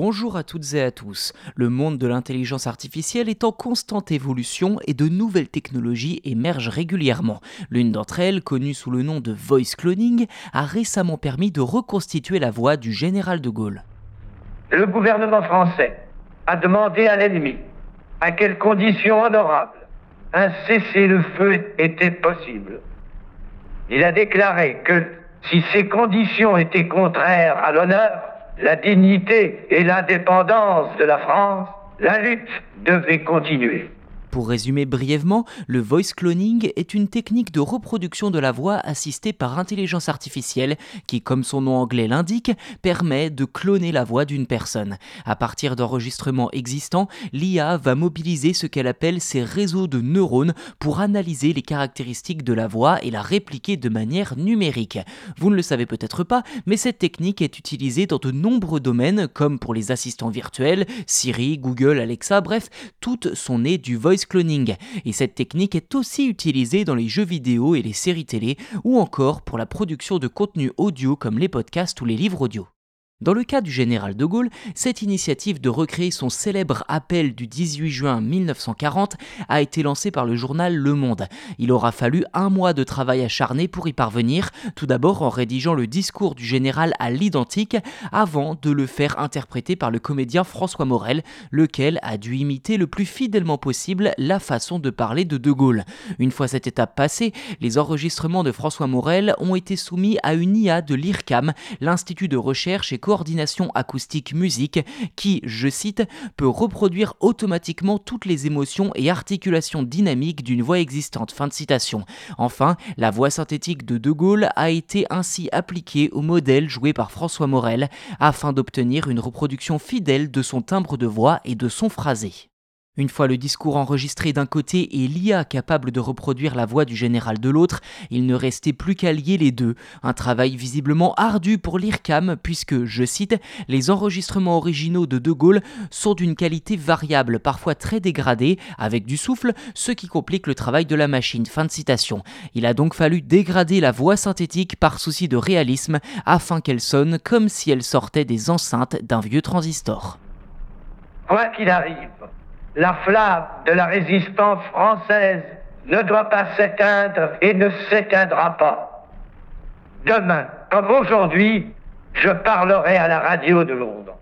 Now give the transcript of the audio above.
Bonjour à toutes et à tous. Le monde de l'intelligence artificielle est en constante évolution et de nouvelles technologies émergent régulièrement. L'une d'entre elles, connue sous le nom de voice cloning, a récemment permis de reconstituer la voix du général de Gaulle. Le gouvernement français a demandé à l'ennemi à quelles conditions honorables un cessez-le-feu était possible. Il a déclaré que si ces conditions étaient contraires à l'honneur, la dignité et l'indépendance de la France, la lutte devait continuer. Pour résumer brièvement, le voice cloning est une technique de reproduction de la voix assistée par intelligence artificielle qui, comme son nom anglais l'indique, permet de cloner la voix d'une personne. À partir d'enregistrements existants, l'IA va mobiliser ce qu'elle appelle ses réseaux de neurones pour analyser les caractéristiques de la voix et la répliquer de manière numérique. Vous ne le savez peut-être pas, mais cette technique est utilisée dans de nombreux domaines comme pour les assistants virtuels, Siri, Google, Alexa, bref, toutes sont nées du voice cloning. Et cette technique est aussi utilisée dans les jeux vidéo et les séries télé, ou encore pour la production de contenu audio comme les podcasts ou les livres audio. Dans le cas du général de Gaulle, cette initiative de recréer son célèbre appel du 18 juin 1940 a été lancée par le journal Le Monde. Il aura fallu un mois de travail acharné pour y parvenir, tout d'abord en rédigeant le discours du général à l'identique, avant de le faire interpréter par le comédien François Morel, lequel a dû imiter le plus fidèlement possible la façon de parler de De Gaulle. Une fois cette étape passée, les enregistrements de François Morel ont été soumis à une IA de l'IRCAM, l'Institut de recherche et coordination acoustique musique qui, je cite, peut reproduire automatiquement toutes les émotions et articulations dynamiques d'une voix existante. Fin de citation. Enfin, la voix synthétique de De Gaulle a été ainsi appliquée au modèle joué par François Morel afin d'obtenir une reproduction fidèle de son timbre de voix et de son phrasé. Une fois le discours enregistré d'un côté et l'IA capable de reproduire la voix du général de l'autre, il ne restait plus qu'à lier les deux. Un travail visiblement ardu pour l'IRCAM puisque, je cite, les enregistrements originaux de De Gaulle sont d'une qualité variable, parfois très dégradée, avec du souffle, ce qui complique le travail de la machine. Fin de citation. Il a donc fallu dégrader la voix synthétique par souci de réalisme afin qu'elle sonne comme si elle sortait des enceintes d'un vieux transistor. Quoi qu'il arrive, la flamme de la résistance française ne doit pas s'éteindre et ne s'éteindra pas. Demain, comme aujourd'hui, je parlerai à la radio de Londres.